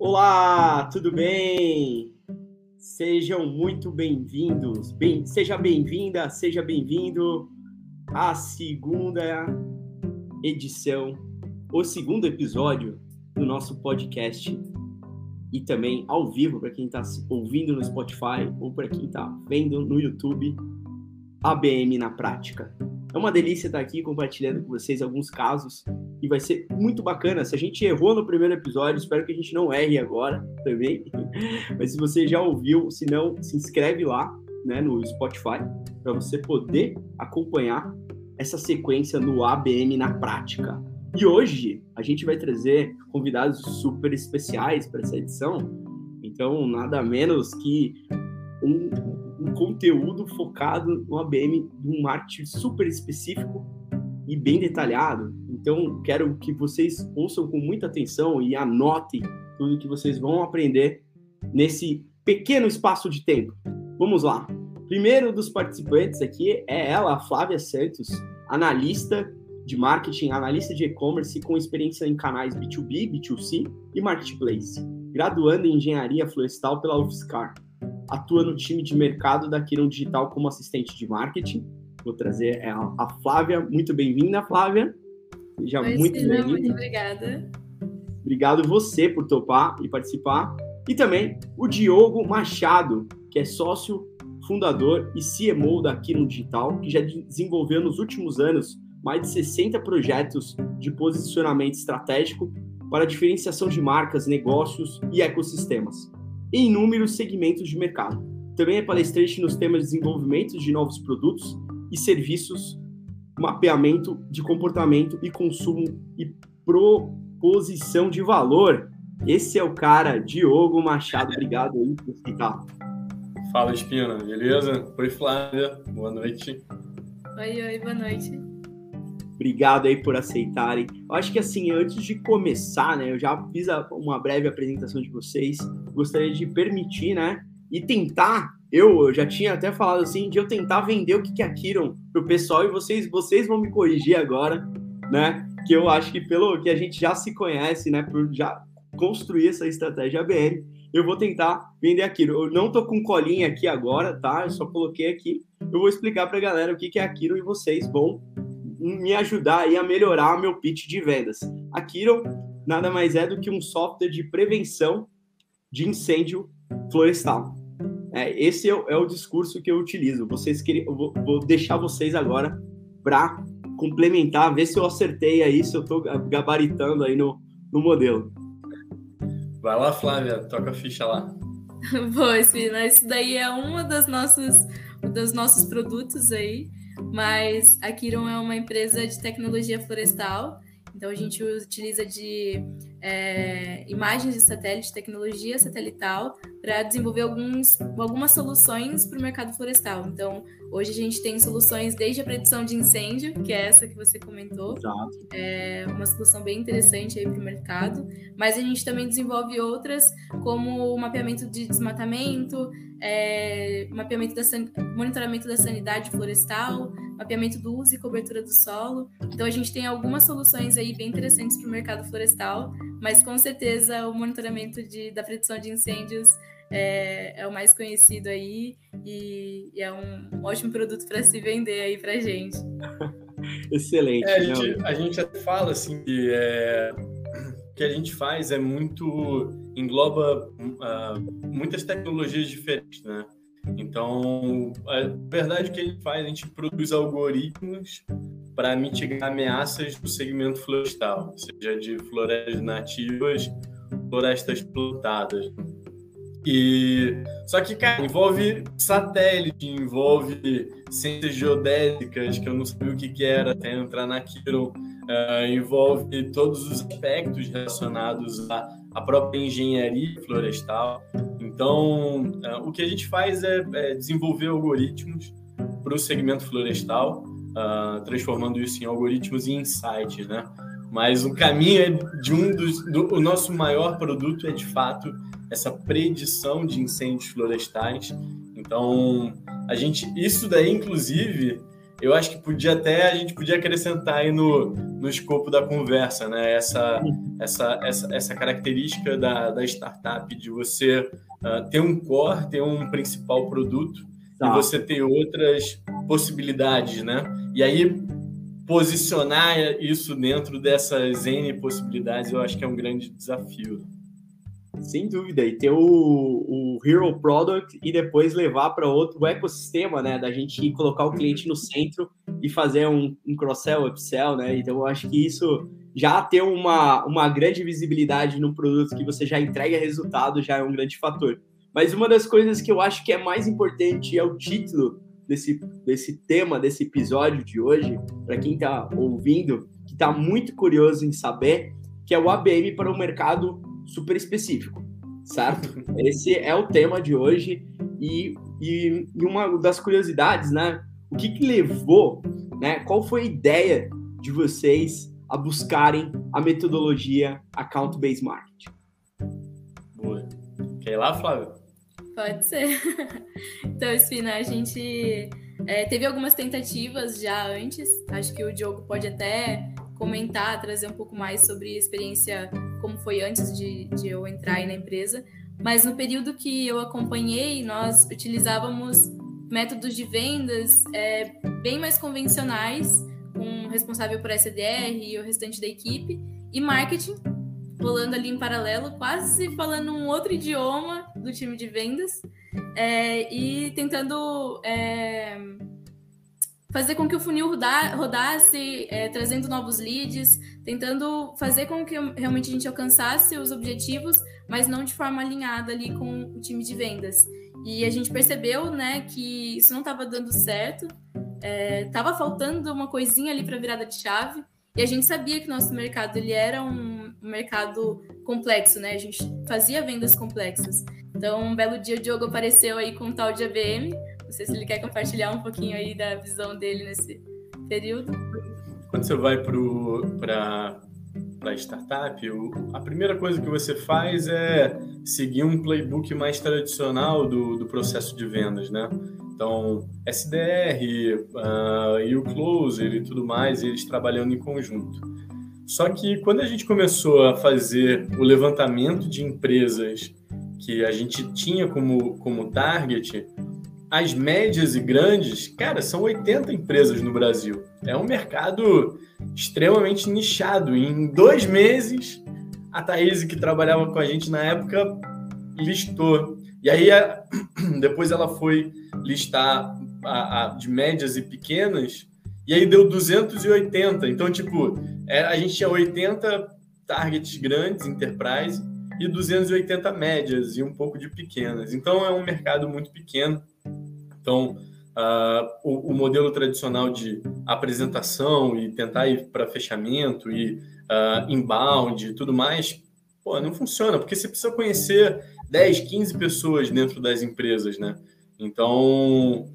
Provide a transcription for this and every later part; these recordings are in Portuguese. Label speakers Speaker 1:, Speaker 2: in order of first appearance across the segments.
Speaker 1: Olá, tudo bem? Sejam muito bem-vindos. Bem, seja bem-vinda, seja bem-vindo à segunda edição, o segundo episódio do nosso podcast e também ao vivo para quem está ouvindo no Spotify ou para quem está vendo no YouTube, ABM na prática. É uma delícia estar aqui compartilhando com vocês alguns casos e vai ser muito bacana. Se a gente errou no primeiro episódio, espero que a gente não erre agora também. Mas se você já ouviu, se não, se inscreve lá né, no Spotify para você poder acompanhar essa sequência no ABM na prática. E hoje a gente vai trazer convidados super especiais para essa edição. Então, nada menos que um, um conteúdo focado no ABM de um marketing super específico e bem detalhado. Então, quero que vocês ouçam com muita atenção e anotem tudo que vocês vão aprender nesse pequeno espaço de tempo. Vamos lá. Primeiro dos participantes aqui é ela, Flávia Santos, analista de marketing, analista de e-commerce com experiência em canais B2B, B2C e marketplace, graduando em engenharia florestal pela UFSCar. Atua no time de mercado da Kiron Digital como assistente de marketing. Vou trazer a Flávia. Muito bem-vinda, Flávia.
Speaker 2: Seja Oi, muito bem-vinda. Muito obrigada.
Speaker 1: Obrigado você por topar e participar. E também o Diogo Machado, que é sócio, fundador e CMO da Kiron Digital, que já desenvolveu nos últimos anos mais de 60 projetos de posicionamento estratégico para diferenciação de marcas, negócios e ecossistemas em inúmeros segmentos de mercado. Também é palestrante nos temas de desenvolvimento de novos produtos e serviços, mapeamento de comportamento e consumo e proposição de valor. Esse é o cara, Diogo Machado. Obrigado aí por ficar.
Speaker 3: Fala, Espina, beleza? Oi, Flávia, boa noite.
Speaker 2: Oi, oi, boa noite.
Speaker 1: Obrigado aí por aceitarem. Eu acho que assim, antes de começar, né, eu já fiz uma breve apresentação de vocês. Gostaria de permitir, né, e tentar. Eu, já tinha até falado assim de eu tentar vender o que que é Kiron pro pessoal e vocês, vocês vão me corrigir agora, né? Que eu acho que pelo que a gente já se conhece, né, por já construir essa estratégia ABM, eu vou tentar vender aquilo. Eu não tô com colinha aqui agora, tá? Eu só coloquei aqui. Eu vou explicar para a galera o que que é Kiron e vocês vão me ajudar aí a melhorar meu pitch de vendas. A nada mais é do que um software de prevenção de incêndio florestal. É, esse é o, é o, discurso que eu utilizo. Vocês queriam, eu vou, vou deixar vocês agora para complementar, ver se eu acertei aí, se eu estou gabaritando aí no, no modelo.
Speaker 3: Vai lá, Flávia, toca a ficha lá.
Speaker 2: Pois, Fina, isso daí é um dos nossos, dos nossos produtos aí mas a Kiron é uma empresa de tecnologia florestal, então a gente utiliza de é, imagens de satélite, tecnologia satelital, para desenvolver alguns, algumas soluções para o mercado florestal. Então, hoje a gente tem soluções desde a predição de incêndio, que é essa que você comentou, é uma solução bem interessante aí para o mercado, mas a gente também desenvolve outras, como o mapeamento de desmatamento, é, mapeamento da monitoramento da sanidade florestal, mapeamento do uso e cobertura do solo. Então a gente tem algumas soluções aí bem interessantes para o mercado florestal, mas com certeza o monitoramento de, da predição de incêndios é, é o mais conhecido aí e, e é um ótimo produto para se vender aí para gente.
Speaker 1: Excelente.
Speaker 3: É, a, gente, a gente até fala assim que é, que a gente faz é muito engloba uh, muitas tecnologias diferentes, né? Então, a verdade que ele faz, a gente produz algoritmos para mitigar ameaças do segmento florestal, seja de florestas nativas, florestas plantadas. E só que, cara, envolve satélite, envolve ciências geodésicas, que eu não sabia o que, que era até entrar naquilo, uh, envolve todos os aspectos relacionados à, à própria engenharia florestal. Então, uh, o que a gente faz é, é desenvolver algoritmos para o segmento florestal, uh, transformando isso em algoritmos e insights, né? Mas o caminho é de um dos. Do, o nosso maior produto é de fato essa predição de incêndios florestais. Então, a gente. Isso daí, inclusive, eu acho que podia até a gente podia acrescentar aí no, no escopo da conversa, né? Essa, essa, essa, essa característica da, da startup de você uh, ter um core, ter um principal produto tá. e você ter outras possibilidades, né? E aí posicionar isso dentro dessas N possibilidades, eu acho que é um grande desafio.
Speaker 1: Sem dúvida, e ter o, o Hero Product e depois levar para outro ecossistema, né? Da gente colocar o cliente no centro e fazer um, um cross-sell, upsell, né? Então, eu acho que isso já ter uma, uma grande visibilidade no produto que você já entrega resultado já é um grande fator. Mas uma das coisas que eu acho que é mais importante é o título desse, desse tema, desse episódio de hoje, para quem está ouvindo, que está muito curioso em saber, que é o ABM para um mercado super específico, certo? Esse é o tema de hoje e, e, e uma das curiosidades, né? O que, que levou, né? Qual foi a ideia de vocês a buscarem a metodologia Account-Based Marketing?
Speaker 3: Boa. Quer ir lá, Flávio?
Speaker 2: Pode ser. então, Espina, a gente é, teve algumas tentativas já antes. Acho que o Diogo pode até comentar, trazer um pouco mais sobre a experiência, como foi antes de, de eu entrar aí na empresa. Mas no período que eu acompanhei, nós utilizávamos métodos de vendas é, bem mais convencionais, responsável por SDR e o restante da equipe, e marketing rolando ali em paralelo, quase falando um outro idioma do time de vendas é, e tentando é, fazer com que o funil rodasse, é, trazendo novos leads, tentando fazer com que realmente a gente alcançasse os objetivos, mas não de forma alinhada ali com o time de vendas. E a gente percebeu, né, que isso não estava dando certo, estava faltando uma coisinha ali para virada de chave. E a gente sabia que nosso mercado ele era um mercado complexo, né? A gente fazia vendas complexas. Então, um belo dia o Diogo apareceu aí com um tal de ABM. Não sei se ele quer compartilhar um pouquinho aí da visão dele nesse período.
Speaker 3: Quando você vai para para startup, a primeira coisa que você faz é seguir um playbook mais tradicional do, do processo de vendas, né? Então, SDR uh, e o Closer e tudo mais, eles trabalhando em conjunto. Só que quando a gente começou a fazer o levantamento de empresas que a gente tinha como, como target, as médias e grandes, cara, são 80 empresas no Brasil. É um mercado extremamente nichado. Em dois meses, a Thaís, que trabalhava com a gente na época, listou. E aí, depois ela foi listar a, a, de médias e pequenas, e aí deu 280. Então, tipo, é, a gente tinha 80 targets grandes, enterprise, e 280 médias e um pouco de pequenas. Então, é um mercado muito pequeno. Então, uh, o, o, modelo tradicional de apresentação e tentar ir para fechamento e uh, inbound e tudo mais, pô, não funciona, porque você precisa conhecer 10, 15 pessoas dentro das empresas, né? Então,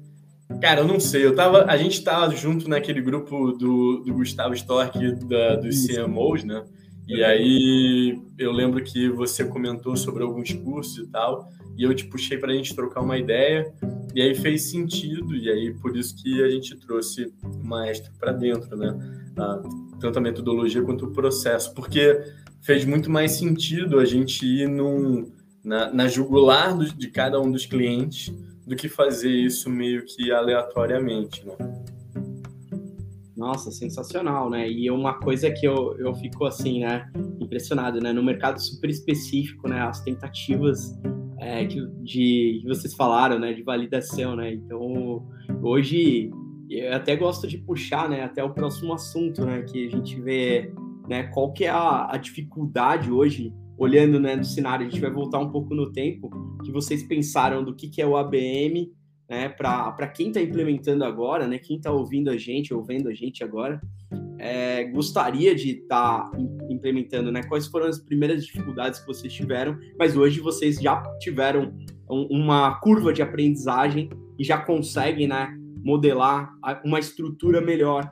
Speaker 3: cara, eu não sei. Eu tava, a gente estava junto naquele grupo do, do Gustavo Stork da, dos CMOs, né? E aí eu lembro que você comentou sobre alguns cursos e tal, e eu te puxei para a gente trocar uma ideia, e aí fez sentido, e aí por isso que a gente trouxe o maestro para dentro, né? Ah, tanto a metodologia quanto o processo, porque fez muito mais sentido a gente ir num, na, na jugular do, de cada um dos clientes do que fazer isso meio que aleatoriamente, né?
Speaker 1: Nossa, sensacional, né? E uma coisa que eu, eu fico assim, né, impressionado, né? No mercado super específico, né? As tentativas é, que, de, que vocês falaram, né? De validação, né? Então, hoje, eu até gosto de puxar, né? Até o próximo assunto, né? Que a gente vê, né? Qual que é a, a dificuldade hoje olhando né, no cenário, a gente vai voltar um pouco no tempo, que vocês pensaram do que, que é o ABM, né, para quem está implementando agora, né, quem está ouvindo a gente, ouvindo a gente agora, é, gostaria de estar tá implementando, né, quais foram as primeiras dificuldades que vocês tiveram, mas hoje vocês já tiveram um, uma curva de aprendizagem e já conseguem, né, modelar uma estrutura melhor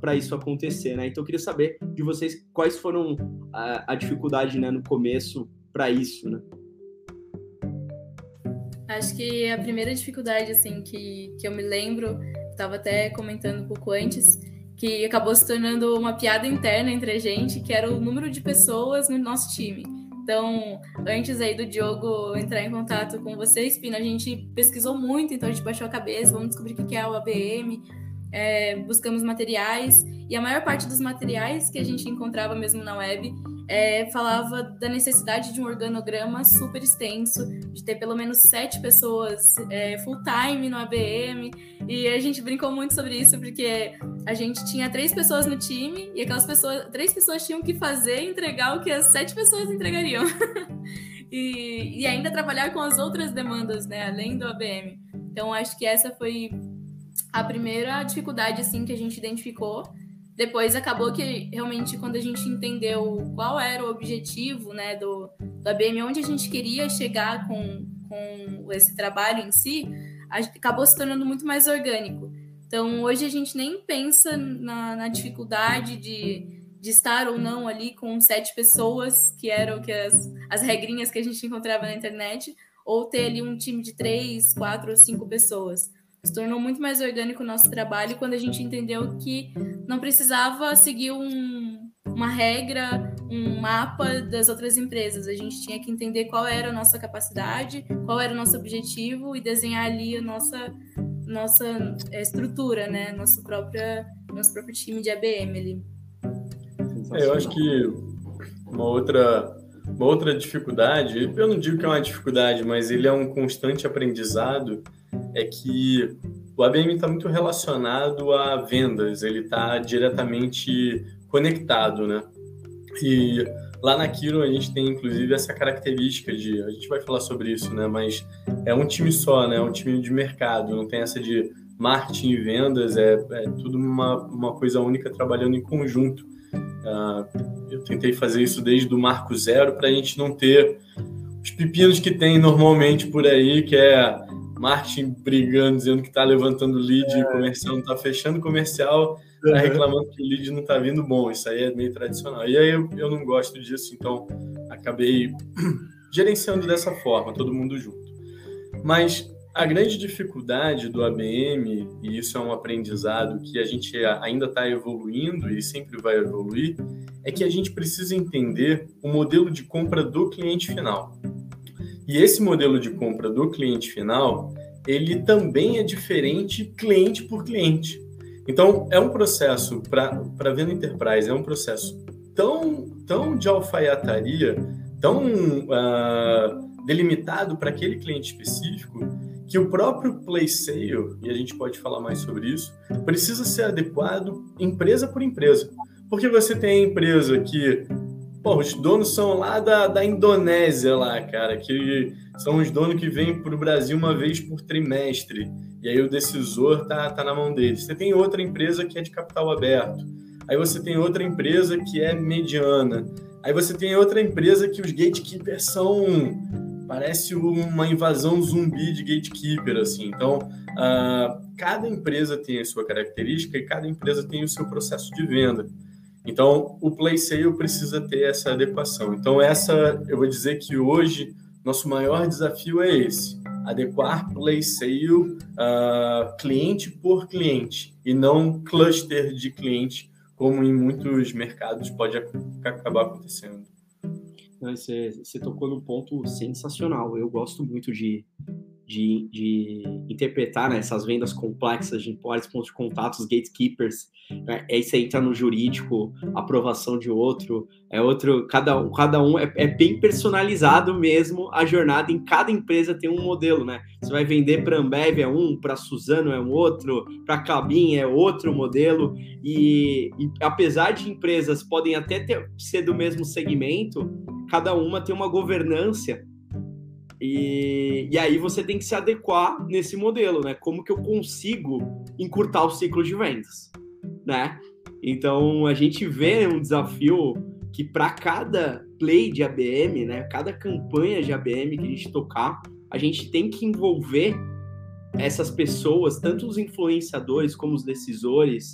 Speaker 1: para isso acontecer, né? Então eu queria saber de vocês quais foram a, a dificuldade, né, no começo para isso, né?
Speaker 2: Acho que a primeira dificuldade, assim, que, que eu me lembro estava até comentando um pouco antes, que acabou se tornando uma piada interna entre a gente, que era o número de pessoas no nosso time. Então, antes aí do Diogo entrar em contato com vocês, Pina, a gente pesquisou muito, então a gente baixou a cabeça, vamos descobrir o que é o ABM, é, buscamos materiais, e a maior parte dos materiais que a gente encontrava mesmo na web é, falava da necessidade de um organograma super extenso, de ter pelo menos sete pessoas é, full time no ABM. E a gente brincou muito sobre isso, porque a gente tinha três pessoas no time e aquelas pessoas, três pessoas tinham que fazer entregar o que as sete pessoas entregariam. e, e ainda trabalhar com as outras demandas, né, além do ABM. Então acho que essa foi a primeira dificuldade assim que a gente identificou depois acabou que realmente quando a gente entendeu qual era o objetivo né, do, do ABM, onde a gente queria chegar com, com esse trabalho em si, acabou se tornando muito mais orgânico. Então hoje a gente nem pensa na, na dificuldade de, de estar ou não ali com sete pessoas, que eram que as, as regrinhas que a gente encontrava na internet, ou ter ali um time de três, quatro ou cinco pessoas. Se tornou muito mais orgânico o nosso trabalho quando a gente entendeu que não precisava seguir um, uma regra, um mapa das outras empresas. A gente tinha que entender qual era a nossa capacidade, qual era o nosso objetivo e desenhar ali a nossa, nossa é, estrutura, né? Nosso, própria, nosso próprio time de ABM ali.
Speaker 3: É, eu acho que uma outra, uma outra dificuldade, eu não digo que é uma dificuldade, mas ele é um constante aprendizado, é que o ABM está muito relacionado a vendas, ele está diretamente conectado, né? E lá na Kiro a gente tem inclusive essa característica de, a gente vai falar sobre isso, né? Mas é um time só, né? É um time de mercado, não tem essa de marketing e vendas, é, é tudo uma, uma coisa única trabalhando em conjunto. Uh, eu tentei fazer isso desde o marco zero para a gente não ter os pepinos que tem normalmente por aí, que é marketing brigando, dizendo que está levantando lead, é. comercial não está fechando comercial, está reclamando que o lead não está vindo bom. Isso aí é meio tradicional. E aí eu, eu não gosto disso, então acabei gerenciando dessa forma, todo mundo junto. Mas a grande dificuldade do ABM, e isso é um aprendizado que a gente ainda está evoluindo e sempre vai evoluir, é que a gente precisa entender o modelo de compra do cliente final. E esse modelo de compra do cliente final, ele também é diferente cliente por cliente. Então, é um processo para venda enterprise, é um processo tão, tão de alfaiataria, tão uh, delimitado para aquele cliente específico, que o próprio play sale, e a gente pode falar mais sobre isso, precisa ser adequado empresa por empresa. Porque você tem a empresa que Pô, os donos são lá da, da Indonésia, lá, cara, que são os donos que vêm para o Brasil uma vez por trimestre. E aí o decisor tá, tá na mão deles. Você tem outra empresa que é de capital aberto. Aí você tem outra empresa que é mediana. Aí você tem outra empresa que os gatekeepers são. Parece uma invasão zumbi de gatekeeper, assim. Então, uh, cada empresa tem a sua característica e cada empresa tem o seu processo de venda. Então, o play sale precisa ter essa adequação. Então, essa, eu vou dizer que hoje nosso maior desafio é esse: adequar play sale uh, cliente por cliente e não cluster de cliente, como em muitos mercados pode acabar acontecendo.
Speaker 1: Você, você tocou num ponto sensacional. Eu gosto muito de de, de interpretar né, essas vendas complexas de importes, pontos de contatos, gatekeepers. Né, aí você entra no jurídico, aprovação de outro, é outro, cada, cada um é, é, bem personalizado mesmo a jornada, em cada empresa tem um modelo, né? Você vai vender para Ambev é um, para Suzano é um outro, para Cabin é outro modelo, e, e, apesar de empresas podem até ter, ser do mesmo segmento, cada uma tem uma governança e, e aí você tem que se adequar nesse modelo, né? Como que eu consigo encurtar o ciclo de vendas, né? Então a gente vê um desafio que para cada play de ABM, né, cada campanha de ABM que a gente tocar, a gente tem que envolver essas pessoas, tanto os influenciadores como os decisores,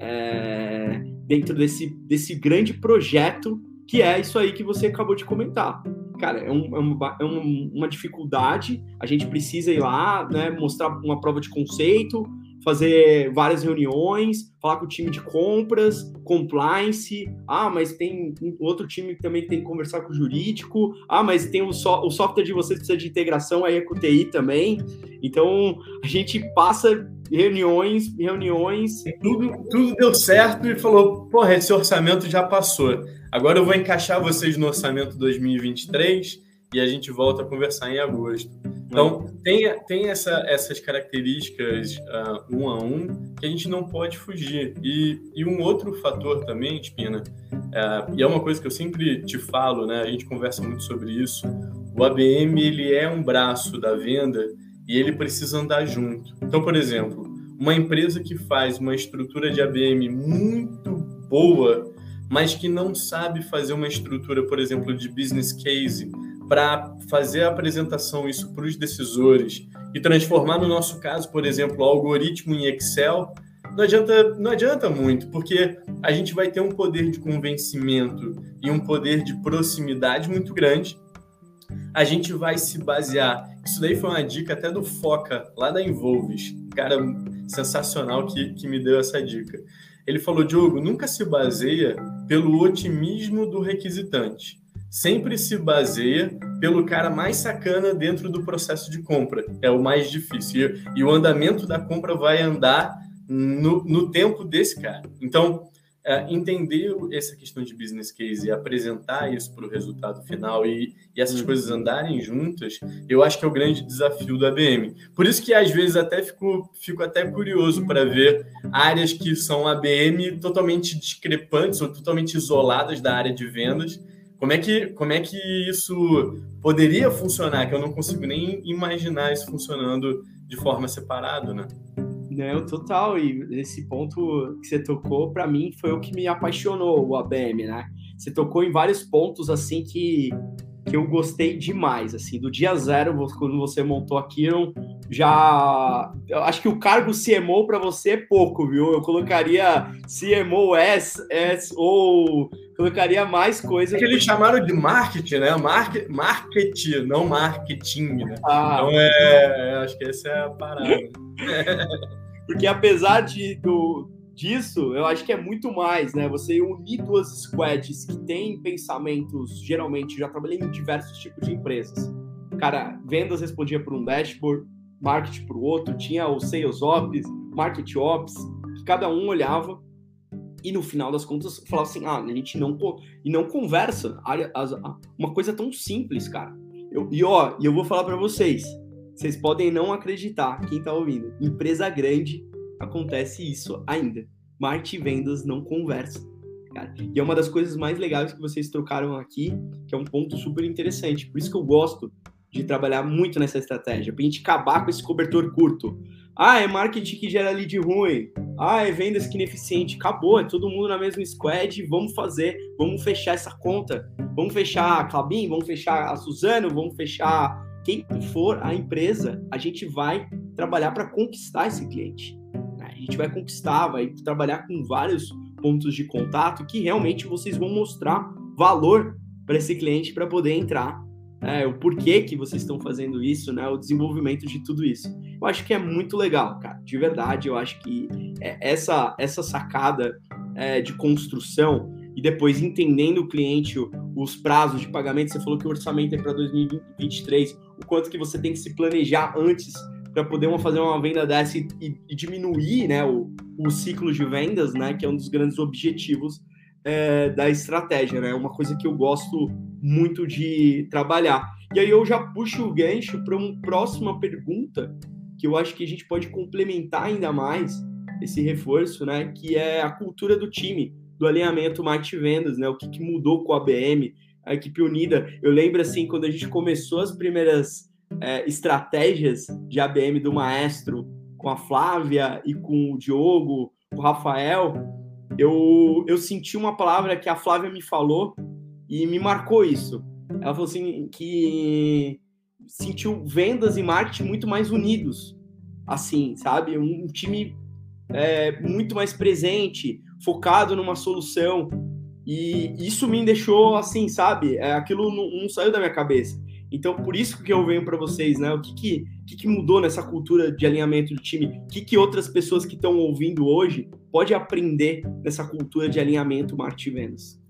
Speaker 1: é, dentro desse, desse grande projeto que é isso aí que você acabou de comentar cara, é, um, é, uma, é uma dificuldade, a gente precisa ir lá, né, mostrar uma prova de conceito, fazer várias reuniões, falar com o time de compras, compliance. Ah, mas tem outro time que também tem que conversar com o jurídico. Ah, mas tem o, so, o software de vocês precisa de integração aí é com o TI também. Então a gente passa reuniões, reuniões.
Speaker 3: Tudo, tudo deu certo e falou: porra, esse orçamento já passou. Agora eu vou encaixar vocês no orçamento 2023 e a gente volta a conversar em agosto. Então, tem, tem essa, essas características uh, um a um que a gente não pode fugir. E, e um outro fator também, Espina, uh, e é uma coisa que eu sempre te falo, né? a gente conversa muito sobre isso, o ABM ele é um braço da venda e ele precisa andar junto. Então, por exemplo, uma empresa que faz uma estrutura de ABM muito boa, mas que não sabe fazer uma estrutura, por exemplo, de business case, para fazer a apresentação isso para os decisores e transformar, no nosso caso, por exemplo, o algoritmo em Excel, não adianta, não adianta muito, porque a gente vai ter um poder de convencimento e um poder de proximidade muito grande. A gente vai se basear. Isso daí foi uma dica até do Foca, lá da Involves. Cara sensacional que, que me deu essa dica. Ele falou: Diogo, nunca se baseia pelo otimismo do requisitante sempre se baseia pelo cara mais sacana dentro do processo de compra. É o mais difícil. E, o andamento da compra vai andar no, no tempo desse cara. Então, é, entender essa questão de business case e apresentar isso para o resultado final e, e essas uhum. coisas andarem juntas, eu acho que é o grande desafio do ABM. Por isso que às vezes até fico, fico até curioso para ver áreas que são ABM totalmente discrepantes ou totalmente isoladas da área de vendas como é que, como é que isso poderia funcionar? Que eu não consigo nem imaginar isso funcionando de forma separada, né?
Speaker 1: Não, total. E esse ponto que você tocou, para mim, foi o que me apaixonou, o ABM, né? Você tocou em vários pontos, assim, que, que eu gostei demais, assim. Do dia zero, quando você montou a Kiron, já... Eu acho que o cargo CMO para você é pouco, viu? Eu colocaria CMO S, S ou colocaria mais coisas. É
Speaker 3: que eles chamaram de marketing, né? Market, marketing, não marketing, né? Ah, então é, acho que essa é a parada.
Speaker 1: Porque apesar de, do, disso, eu acho que é muito mais, né? Você unir duas squads que têm pensamentos, geralmente, já trabalhei em diversos tipos de empresas. Cara, vendas respondia por um dashboard, marketing para o outro, tinha o sales ops, market ops, que cada um olhava e no final das contas falava assim, ah, a gente não e não conversa, uma coisa tão simples, cara. Eu, e ó, e eu vou falar para vocês, vocês podem não acreditar, quem tá ouvindo, empresa grande acontece isso ainda. Marketing e vendas não conversam. Cara. E é uma das coisas mais legais que vocês trocaram aqui, que é um ponto super interessante. Por isso que eu gosto de trabalhar muito nessa estratégia, pra gente acabar com esse cobertor curto. Ah, é marketing que gera lead ruim. Ah, é vendas que ineficiente. Acabou, é todo mundo na mesma squad. Vamos fazer, vamos fechar essa conta. Vamos fechar a Clabin, vamos fechar a Suzano, vamos fechar quem for a empresa. A gente vai trabalhar para conquistar esse cliente. A gente vai conquistar, vai trabalhar com vários pontos de contato que realmente vocês vão mostrar valor para esse cliente para poder entrar é, o porquê que vocês estão fazendo isso, né? O desenvolvimento de tudo isso. Eu acho que é muito legal, cara. De verdade, eu acho que é, essa, essa sacada é, de construção e depois entendendo o cliente, os prazos de pagamento, você falou que o orçamento é para 2023, o quanto que você tem que se planejar antes para poder uma, fazer uma venda dessa e, e, diminuir né, o, o ciclo de vendas, né? Que é um dos grandes objetivos é, da estratégia, né? Uma coisa que eu gosto muito de trabalhar. E aí eu já puxo o gancho para uma próxima pergunta que eu acho que a gente pode complementar ainda mais esse reforço, né? Que é a cultura do time, do alinhamento marketing vendas, né? O que, que mudou com a ABM, a equipe unida. Eu lembro assim quando a gente começou as primeiras é, estratégias de ABM do Maestro com a Flávia e com o Diogo, o Rafael, eu, eu senti uma palavra que a Flávia me falou e me marcou isso. Ela falou assim que sentiu vendas e marketing muito mais unidos, assim, sabe? Um, time é, muito mais presente, focado numa solução. E isso me deixou assim, sabe? É, aquilo não, não, saiu da minha cabeça. Então, por isso que eu venho para vocês, né? O que que, que que, mudou nessa cultura de alinhamento de time? O que, que outras pessoas que estão ouvindo hoje pode aprender nessa cultura de alinhamento marketing vendas?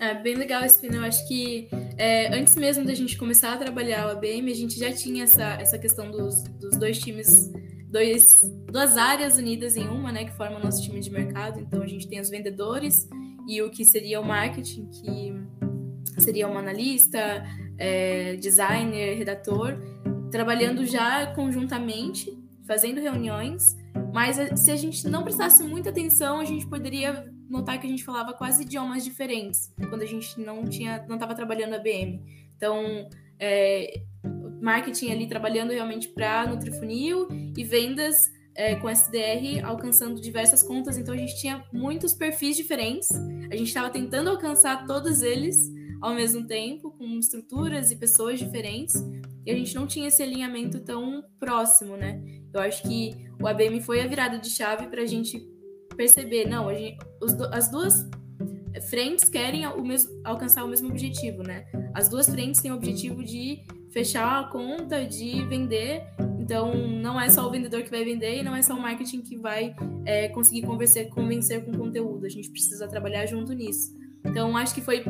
Speaker 2: É bem legal esse Eu acho que é, antes mesmo da gente começar a trabalhar o ABM, a gente já tinha essa, essa questão dos, dos dois times, dois, duas áreas unidas em uma, né? Que formam o nosso time de mercado. Então a gente tem os vendedores e o que seria o marketing, que seria um analista, é, designer, redator, trabalhando já conjuntamente, fazendo reuniões. Mas se a gente não prestasse muita atenção, a gente poderia notar que a gente falava quase idiomas diferentes quando a gente não tinha, não estava trabalhando a BM. Então, é, marketing ali trabalhando realmente para Nutrifunil e vendas é, com SDR alcançando diversas contas. Então, a gente tinha muitos perfis diferentes. A gente estava tentando alcançar todos eles ao mesmo tempo, com estruturas e pessoas diferentes. E a gente não tinha esse alinhamento tão próximo, né? Eu acho que o ABM foi a virada de chave para a gente perceber, não, gente, as duas frentes querem o mesmo, alcançar o mesmo objetivo, né? As duas frentes têm o objetivo de fechar a conta, de vender. Então, não é só o vendedor que vai vender e não é só o marketing que vai é, conseguir convencer, convencer com conteúdo. A gente precisa trabalhar junto nisso. Então, acho que foi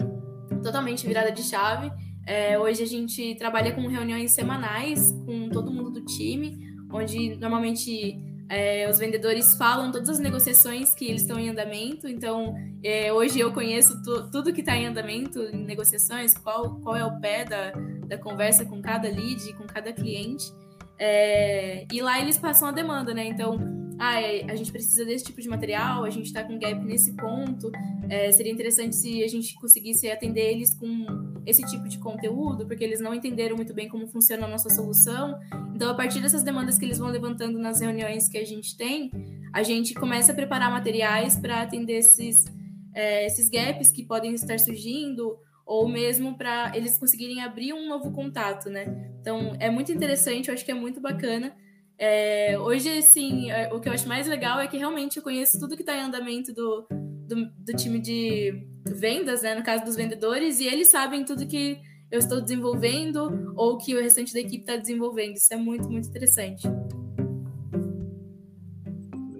Speaker 2: totalmente virada de chave. É, hoje a gente trabalha com reuniões semanais com todo mundo do time, onde normalmente é, os vendedores falam todas as negociações que eles estão em andamento, então é, hoje eu conheço tu, tudo que está em andamento em negociações, qual, qual é o pé da, da conversa com cada lead, com cada cliente. É, e lá eles passam a demanda, né? Então, ah, é, a gente precisa desse tipo de material, a gente está com gap nesse ponto. É, seria interessante se a gente conseguisse atender eles com esse tipo de conteúdo, porque eles não entenderam muito bem como funciona a nossa solução. Então, a partir dessas demandas que eles vão levantando nas reuniões que a gente tem, a gente começa a preparar materiais para atender esses, é, esses gaps que podem estar surgindo ou mesmo para eles conseguirem abrir um novo contato, né? Então é muito interessante, eu acho que é muito bacana. É, hoje, assim, é, o que eu acho mais legal é que realmente eu conheço tudo que está em andamento do, do, do, time de vendas, né? No caso dos vendedores, e eles sabem tudo que eu estou desenvolvendo ou que o restante da equipe está desenvolvendo. Isso é muito, muito interessante.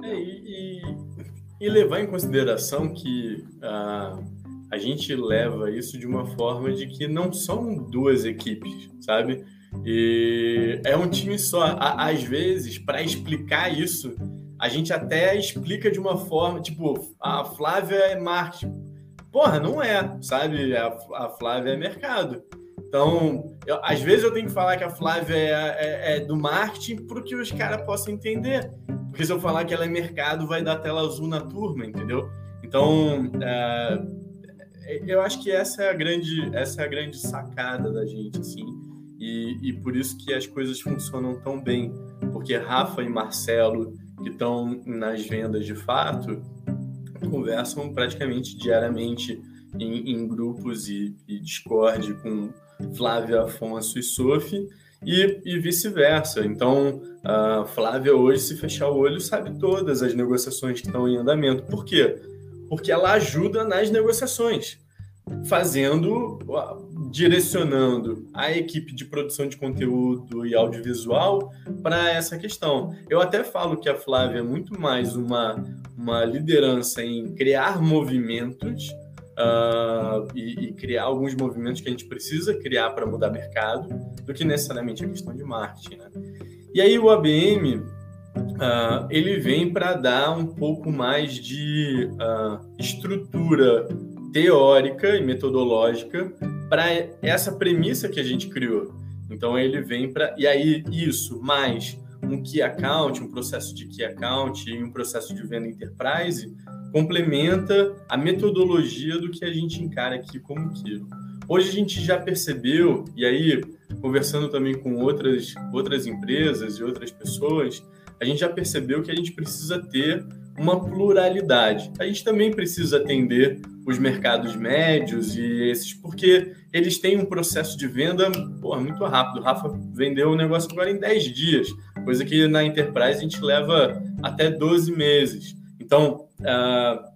Speaker 3: É, e, e, levar em consideração que. Uh a gente leva isso de uma forma de que não são duas equipes, sabe? E é um time só. Às vezes, para explicar isso, a gente até explica de uma forma, tipo, a Flávia é marketing. Porra, não é, sabe? A, Flávia é mercado. Então, eu, às vezes eu tenho que falar que a Flávia é, é, é do marketing para que os caras possam entender. Porque se eu falar que ela é mercado, vai dar tela azul na turma, entendeu? Então, é, eu acho que essa é a grande, essa é a grande sacada da gente, assim, e, e por isso que as coisas funcionam tão bem, porque Rafa e Marcelo, que estão nas vendas de fato, conversam praticamente diariamente em, em grupos e, e, Discord com Flávia, Afonso e Sophie, e, e vice-versa. Então, a Flávia hoje, se fechar o olho, sabe todas as negociações que estão em andamento. Por quê? porque ela ajuda nas negociações, fazendo, direcionando a equipe de produção de conteúdo e audiovisual para essa questão. Eu até falo que a Flávia é muito mais uma, uma liderança em criar movimentos uh, e, e, criar alguns movimentos que a gente precisa criar para mudar mercado do que necessariamente a questão de marketing. Né? E aí o ABM uh, ele vem para dar um pouco mais de uh, estrutura teórica e metodológica para essa premissa que a gente criou. Então ele vem para e aí isso mais um key account, um processo de key account e um processo de venda enterprise complementa a metodologia do que a gente encara aqui como Kiro. Hoje a gente já percebeu e aí conversando também com outras outras empresas e outras pessoas a gente já percebeu que a gente precisa ter uma pluralidade. A gente também precisa atender os mercados médios e esses, porque eles têm um processo de venda porra, muito rápido. O Rafa vendeu o negócio agora em 10 dias, coisa que na Enterprise a gente leva até 12 meses. Então, uh,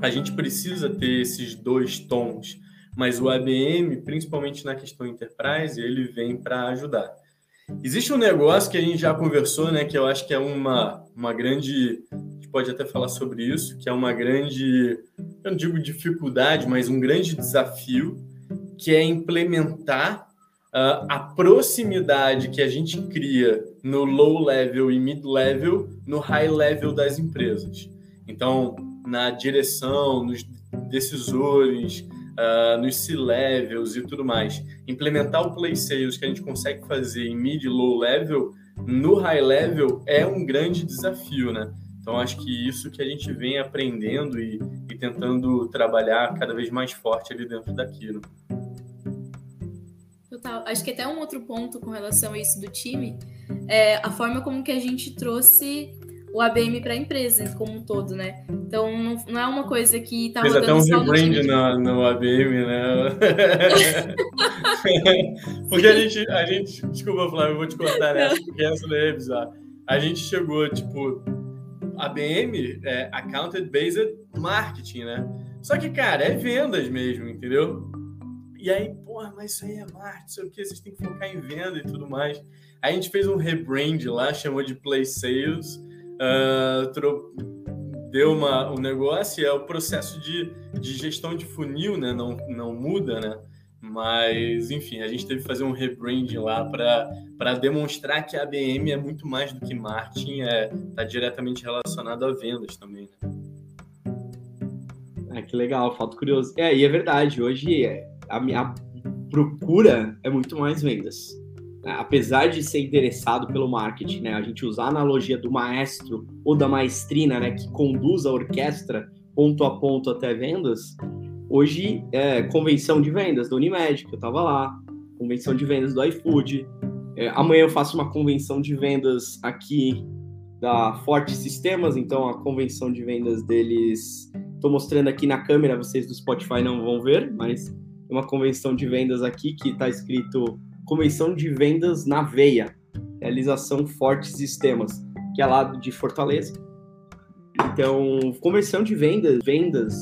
Speaker 3: a gente precisa ter esses dois tons. mas o ABM, principalmente na questão enterprise, ele vem para ajudar. Existe um negócio que a gente já conversou, né, que eu acho que é uma, uma grande, gente pode até falar sobre isso, que é uma grande, eu não digo dificuldade, mas um grande desafio, que é implementar uh, a proximidade que a gente cria no low level e mid level no high level das empresas. Então, na direção, nos decisores, uh, nos C-levels e tudo mais. Implementar o play sales que a gente consegue fazer em mid e low level, no high level, é um grande desafio, né? Então, acho que isso que a gente vem aprendendo e, e tentando trabalhar cada vez mais forte ali dentro daquilo.
Speaker 2: Total. Acho que até um outro ponto com relação a isso do time é a forma como que a gente trouxe o ABM para a empresa como um todo, né? Então não, não é uma coisa que tá
Speaker 3: Fez até um rebrand no, no ABM, né? porque a gente, a gente, desculpa, Flávio, eu vou te cortar nessa, porque essa daí é bizarra. A gente chegou, tipo, ABM é Accounted Based Marketing, né? Só que, cara, é vendas mesmo, entendeu? E aí, porra, mas isso aí é marketing, sei o que, vocês têm que focar em venda e tudo mais. A gente fez um rebrand lá, chamou de Play Sales, uh, deu uma, um negócio, é o processo de, de gestão de funil, né? Não, não muda, né? Mas, enfim, a gente teve que fazer um rebranding lá para demonstrar que a ABM é muito mais do que marketing, está é, tá diretamente relacionado a vendas também, né?
Speaker 1: Ah, que legal, falta curioso. É, e é verdade, hoje é, a minha procura é muito mais vendas. É, apesar de ser interessado pelo marketing, né, a gente usar a analogia do maestro ou da maestrina, né, que conduz a orquestra ponto a ponto até vendas, hoje é convenção de vendas da Unimed, que eu estava lá, convenção de vendas do iFood, é, amanhã eu faço uma convenção de vendas aqui da Forte Sistemas, então a convenção de vendas deles, estou mostrando aqui na câmera, vocês do Spotify não vão ver, mas uma convenção de vendas aqui que está escrito Convenção de Vendas na Veia, realização Fortes Sistemas, que é lá de Fortaleza. Então, conversão de vendas, vendas,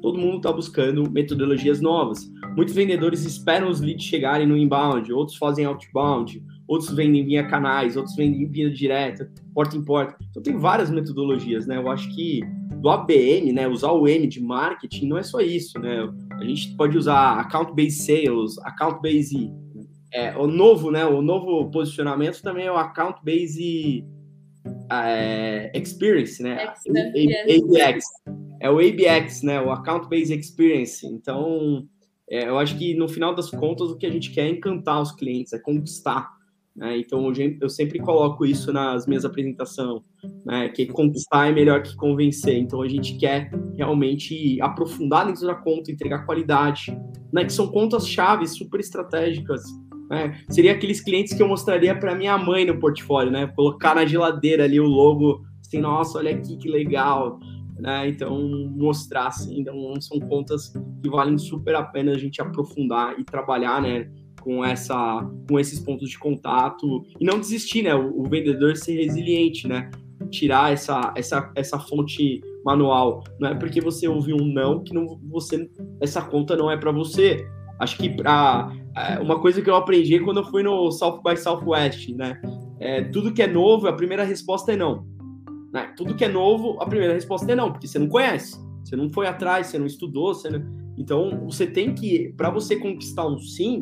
Speaker 1: todo mundo está buscando metodologias novas. Muitos vendedores esperam os leads chegarem no inbound, outros fazem outbound, outros vendem via canais, outros vendem via direta, porta em porta. Então tem várias metodologias, né? Eu acho que do ABM, né, usar o M de marketing não é só isso, né? A gente pode usar account based sales, account based é, o novo, né, o novo posicionamento também é o account based é, experience, né? ABX. É o ABX, né? O account based experience. Então, é, eu acho que no final das contas o que a gente quer é encantar os clientes, é conquistar. Né? Então, eu sempre coloco isso nas minhas apresentações, né? que conquistar é melhor que convencer. Então, a gente quer realmente aprofundar dentro da conta, entregar qualidade, né? que são contas-chave super estratégicas. Né? Seria aqueles clientes que eu mostraria para minha mãe no portfólio, né? colocar na geladeira ali o logo, assim, nossa, olha aqui que legal. Né? Então, mostrar assim, então, são contas que valem super a pena a gente aprofundar e trabalhar, né? com essa com esses pontos de contato e não desistir, né? O, o, vendedor ser resiliente, né? Tirar essa essa essa fonte manual, não é porque você ouviu um não que não você essa conta não é para você. Acho que para é, uma coisa que eu aprendi quando eu fui no South by Southwest, né? É, tudo que é novo, a primeira resposta é não. Né? Tudo que é novo, a primeira resposta é não, porque você não conhece, você não foi atrás, você não estudou, você não... então você tem que, para você conquistar um sim,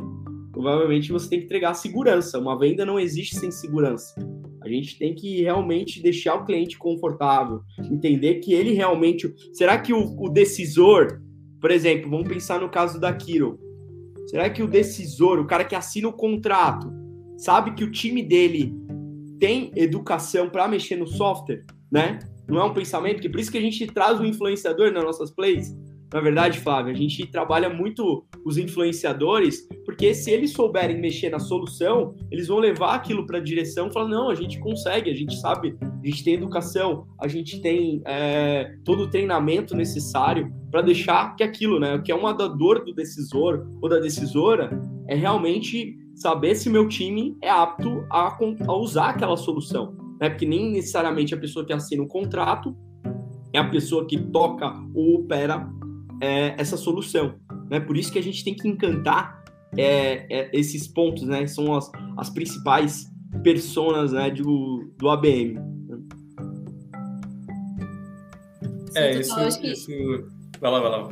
Speaker 1: provavelmente você tem que entregar segurança. Uma venda não existe sem segurança. A gente tem que realmente deixar o cliente confortável, entender que ele realmente. Será que o, o decisor, por exemplo, vamos pensar no caso da Kiro. Será que o decisor, o cara que assina o contrato, sabe que o time dele tem educação para mexer no software, né? Não é um pensamento, que por isso que a gente traz o influenciador nas nossas plays, na verdade, Flávio, a gente trabalha muito os influenciadores, porque se eles souberem mexer na solução, eles vão levar aquilo para a direção e falar: não, a gente consegue, a gente sabe, a gente tem educação, a gente tem é, todo o treinamento necessário para deixar que aquilo, né, que é uma da dor do decisor ou da decisora, é realmente saber se meu time é apto a, a usar aquela solução. Né? Porque nem necessariamente a pessoa que assina o contrato é a pessoa que toca ou opera é, essa solução. Né? Por isso que a gente tem que encantar é, é, esses pontos, né? São as, as principais personas né, do, do ABM.
Speaker 3: É, isso, isso... Vai lá, vai lá.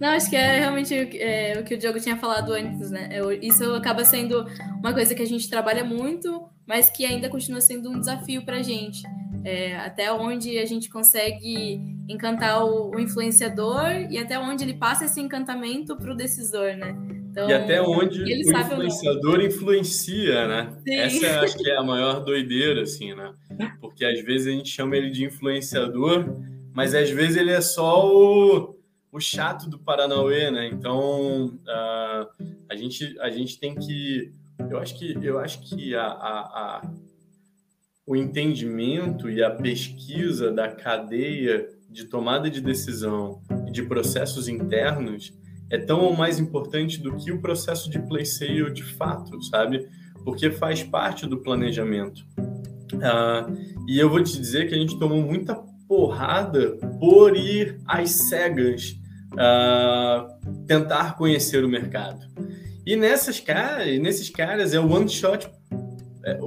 Speaker 2: Não, acho que é realmente é, o que o Diogo tinha falado antes, né? Isso acaba sendo uma coisa que a gente trabalha muito, mas que ainda continua sendo um desafio para a gente. É, até onde a gente consegue encantar o, o, influenciador e até onde ele passa esse encantamento para o decisor, né?
Speaker 3: Então, e até onde o influenciador influencia, né? Sim. Essa acho que é a maior doideira, assim, né? Porque às vezes a gente chama ele de influenciador, mas às vezes ele é só o o chato do Paranauê, né? Então uh, a, gente, a gente tem que. Eu acho que, eu acho que a, a, a, o entendimento e a pesquisa da cadeia de tomada de decisão e de processos internos é tão ou mais importante do que o processo de play sale de fato, sabe? Porque faz parte do planejamento. Uh, e eu vou te dizer que a gente tomou muita porrada por ir às cegas uh, tentar conhecer o mercado. E nessas caras, nesses caras é one shot, é,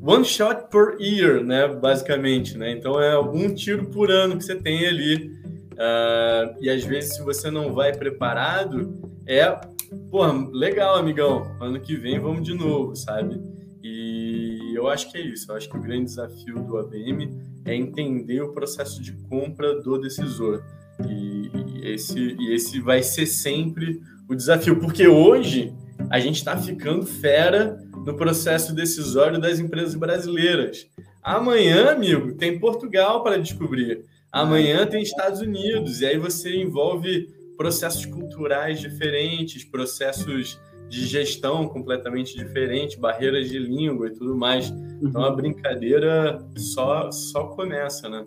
Speaker 3: one shot per year, né? Basicamente, né? Então é um tiro por ano que você tem ali. Uh, e às vezes, se você não vai preparado, é, pô, legal, amigão. Ano que vem vamos de novo, sabe? E eu acho que é isso. Eu acho que o grande desafio do ABM é entender o processo de compra do decisor. E, esse, e esse vai ser sempre o desafio, porque hoje a gente está ficando fera no processo decisório das empresas brasileiras. Amanhã, amigo, tem Portugal para descobrir. Amanhã tem Estados Unidos, e aí você envolve processos culturais diferentes, processos de gestão completamente diferentes, barreiras de língua e tudo mais. Então a uhum. brincadeira só, só começa, né?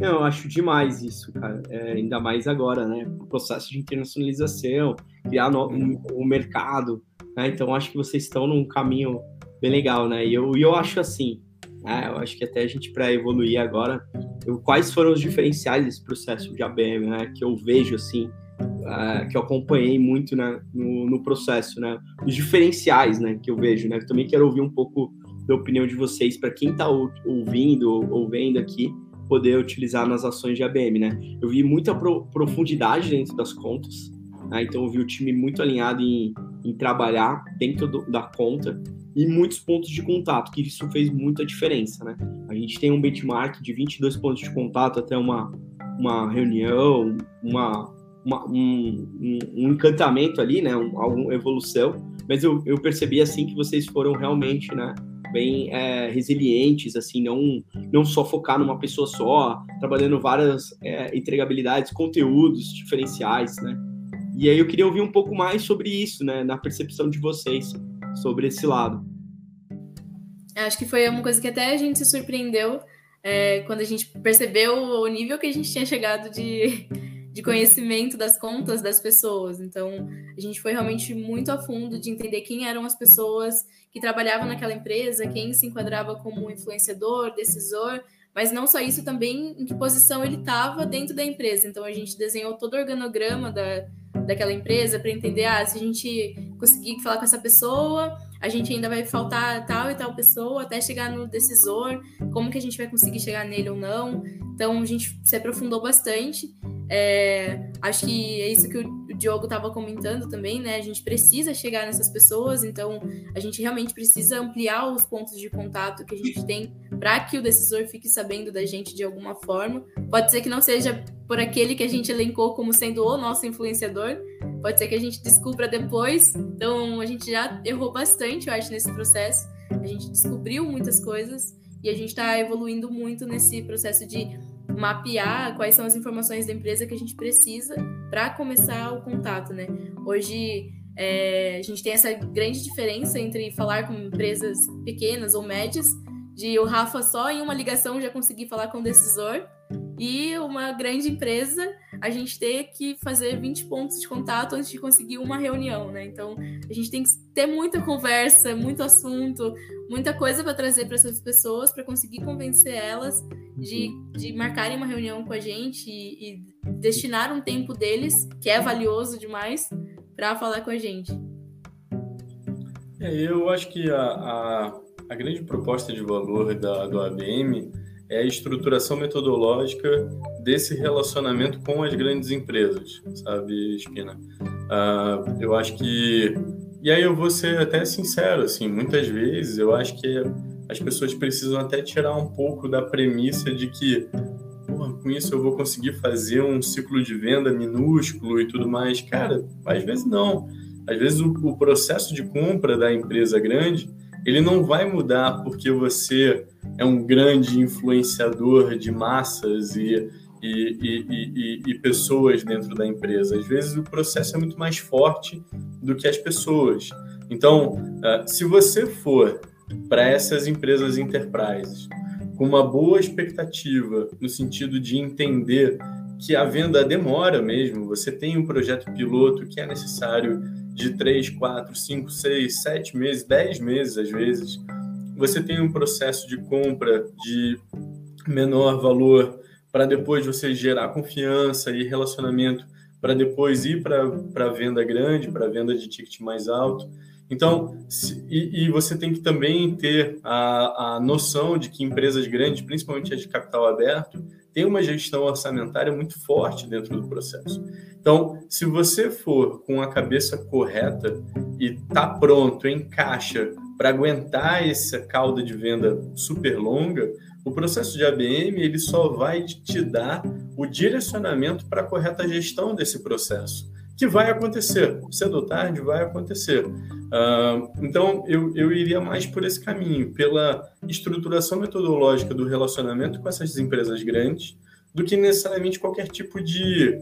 Speaker 1: Eu acho demais isso, cara. É, ainda mais agora, né? O processo de internacionalização, criar no, um, mercado. Né? Então, acho que vocês estão num caminho bem legal, né? E eu, eu acho assim, né? eu acho que até a gente, para evoluir agora, eu, quais foram os diferenciais desse processo de ABM, né? Que eu vejo, assim, uh, que eu acompanhei muito né? no, no processo, né? Os diferenciais, né? Que eu vejo, né? Eu também quero ouvir um pouco da opinião de vocês, para quem está ouvindo ou vendo aqui, poder utilizar nas ações de ABM, né? Eu vi muita pro, profundidade dentro das contas, né? então eu vi o time muito alinhado em, em trabalhar dentro do, da conta e muitos pontos de contato, que isso fez muita diferença, né? A gente tem um benchmark de 22 pontos de contato até uma, uma reunião, uma, uma um, um, um, encantamento ali, né? Um, alguma evolução, mas eu, eu percebi assim que vocês foram realmente, né? Bem é, resilientes, assim, não, não só focar numa pessoa só, trabalhando várias é, entregabilidades, conteúdos diferenciais, né? E aí eu queria ouvir um pouco mais sobre isso, né, na percepção de vocês sobre esse lado.
Speaker 2: Acho que foi uma coisa que até a gente se surpreendeu é, quando a gente percebeu o nível que a gente tinha chegado de, de conhecimento das contas das pessoas. Então, a gente foi realmente muito a fundo de entender quem eram as pessoas que trabalhavam naquela empresa, quem se enquadrava como influenciador, decisor, mas não só isso, também em que posição ele estava dentro da empresa. Então, a gente desenhou todo o organograma da, daquela empresa para entender, ah, se a gente conseguir falar com essa pessoa, a gente ainda vai faltar tal e tal pessoa até chegar no decisor, como que a gente vai conseguir chegar nele ou não. Então, a gente se aprofundou bastante. É, acho que é isso que o Diogo estava comentando também, né? A gente precisa chegar nessas pessoas, então a gente realmente precisa ampliar os pontos de contato que a gente tem para que o decisor fique sabendo da gente de alguma forma. Pode ser que não seja por aquele que a gente elencou como sendo o nosso influenciador, pode ser que a gente descubra depois. Então a gente já errou bastante, eu acho, nesse processo. A gente descobriu muitas coisas e a gente está evoluindo muito nesse processo de mapear quais são as informações da empresa que a gente precisa para começar o contato, né? Hoje é, a gente tem essa grande diferença entre falar com empresas pequenas ou médias, de o Rafa só em uma ligação já conseguir falar com o decisor, e uma grande empresa a gente ter que fazer 20 pontos de contato antes de conseguir uma reunião, né? Então, a gente tem que ter muita conversa, muito assunto, muita coisa para trazer para essas pessoas, para conseguir convencer elas de, de marcarem uma reunião com a gente e, e destinar um tempo deles, que é valioso demais, para falar com a gente.
Speaker 3: É, eu acho que a, a, a, grande proposta de valor da, do ABM é a estruturação metodológica desse relacionamento com as grandes empresas, sabe, Espina? Uh, eu acho que. E aí eu vou ser até sincero, assim, muitas vezes eu acho que as pessoas precisam até tirar um pouco da premissa de que com isso eu vou conseguir fazer um ciclo de venda minúsculo e tudo mais. Cara, às vezes não. Às vezes o, o processo de compra da empresa grande ele não vai mudar porque você é um grande influenciador de massas e, e, e, e, pessoas dentro da empresa. Às vezes o processo é muito mais forte do que as pessoas. Então, ah, se você for para essas empresas enterprises com uma boa expectativa no sentido de entender que a venda demora mesmo, você tem um projeto piloto que é necessário de 3, 4, 5, 6, 7 meses, 10 meses às vezes. Você tem um processo de compra de menor valor para depois você gerar confiança e relacionamento para depois ir para a venda grande, para a venda de ticket mais alto. Então, se, e, e, você tem que também ter a, a noção de que empresas grandes, principalmente as de capital aberto, tem uma gestão orçamentária muito forte dentro do processo. Então, se você for com a cabeça correta e tá pronto, em caixa, para aguentar essa cauda de venda super longa, o processo de ABM ele só vai te dar o direcionamento para a correta gestão desse processo, que vai acontecer, cedo ou tarde vai acontecer. Uh, então, eu, eu iria mais por esse caminho, pela estruturação metodológica do relacionamento com essas empresas grandes, do que necessariamente qualquer tipo de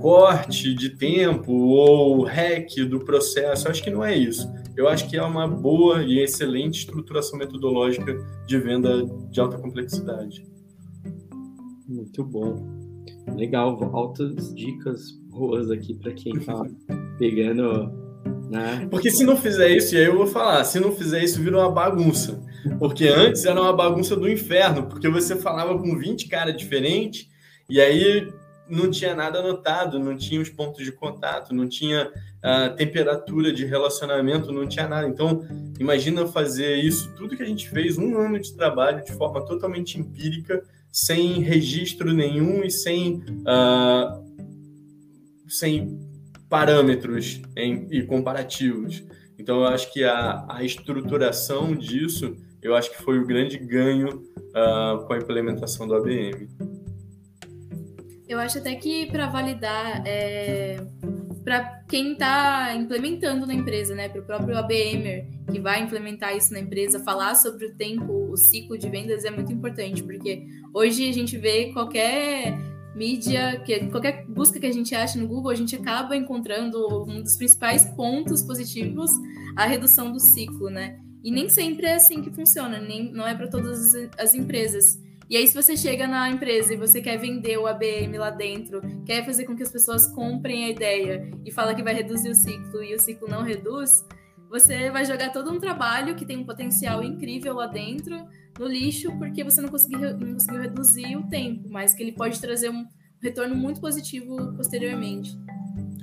Speaker 3: corte de tempo ou hack do processo. Eu acho que não é isso. Eu acho que é uma boa e excelente estruturação metodológica de venda de alta complexidade.
Speaker 1: Muito bom. Legal, altas dicas boas aqui para quem está pegando né?
Speaker 3: Porque se não fizer isso, e aí eu vou falar, se não fizer isso, vira uma bagunça. Porque antes era uma bagunça do inferno, porque você falava com 20 caras diferentes, e aí não tinha nada anotado, não tinha os pontos de contato, não tinha a temperatura de relacionamento, não tinha nada. Então, imagina fazer isso, tudo que a gente fez, um ano de trabalho de forma totalmente empírica, sem registro nenhum e sem, uh, sem parâmetros em, e comparativos. Então, eu acho que a, a estruturação disso, eu acho que foi o grande ganho uh, com a implementação do ABM.
Speaker 2: Eu acho até que para validar, é, para quem está implementando na empresa, né, para o próprio ABMer que vai implementar isso na empresa, falar sobre o tempo, o ciclo de vendas é muito importante, porque hoje a gente vê qualquer mídia, que qualquer busca que a gente acha no Google, a gente acaba encontrando um dos principais pontos positivos, a redução do ciclo, né? E nem sempre é assim que funciona, nem não é para todas as empresas. E aí, se você chega na empresa e você quer vender o ABM lá dentro, quer fazer com que as pessoas comprem a ideia e fala que vai reduzir o ciclo e o ciclo não reduz, você vai jogar todo um trabalho que tem um potencial incrível lá dentro no lixo porque você não conseguiu, não conseguiu reduzir o tempo, mas que ele pode trazer um retorno muito positivo posteriormente.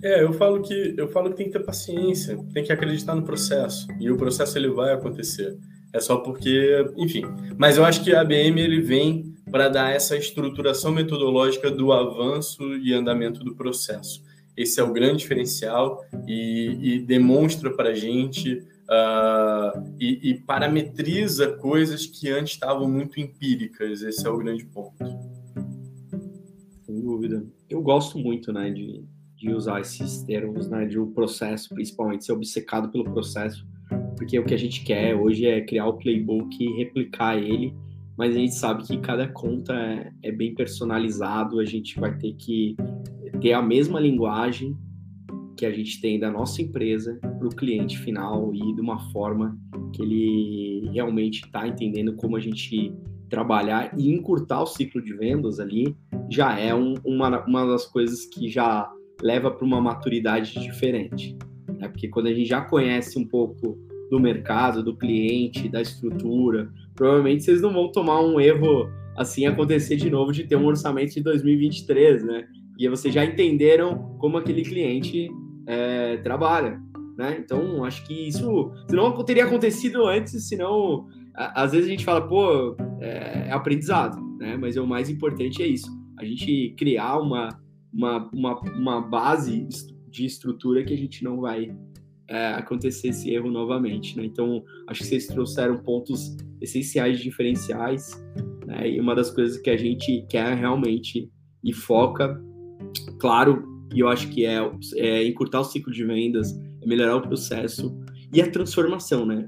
Speaker 3: É, eu falo que eu falo que tem que ter paciência, tem que acreditar no processo e o processo ele vai acontecer. É só porque, enfim. Mas eu acho que a ABM ele vem para dar essa estruturação metodológica do avanço e andamento do processo. Esse é o grande diferencial e, e demonstra para a gente uh, e, e, parametriza coisas que antes estavam muito empíricas. Esse é o grande ponto.
Speaker 1: Sem dúvida. Eu gosto muito né, de, de usar esses termos né, de um processo, principalmente ser obcecado pelo processo, porque o que a gente quer hoje é criar o playbook e replicar ele mas a gente sabe que cada conta é, é, bem personalizado, a gente vai ter que ter a mesma linguagem que a gente tem da nossa empresa para o cliente final e de uma forma que ele realmente está entendendo como a gente trabalhar e encurtar o ciclo de vendas ali já é um, uma, uma das coisas que já leva para uma maturidade diferente. Né? Porque quando a gente já conhece um pouco do mercado, do cliente, da estrutura, provavelmente vocês não vão tomar um erro assim acontecer de novo de ter um orçamento de 2023, né? E vocês já entenderam como aquele cliente é, trabalha, né? Então, acho que isso não teria acontecido antes, senão às vezes a gente fala, pô, é, é aprendizado, né? Mas o mais importante é isso, a gente criar uma, uma, uma, uma base de estrutura que a gente não vai é, acontecer esse erro novamente, né? Então, acho que vocês trouxeram pontos essenciais, diferenciais, né? E uma das coisas que a gente quer realmente e foca, claro, e eu acho que é, é encurtar o ciclo de vendas, é melhorar o processo e a transformação, né?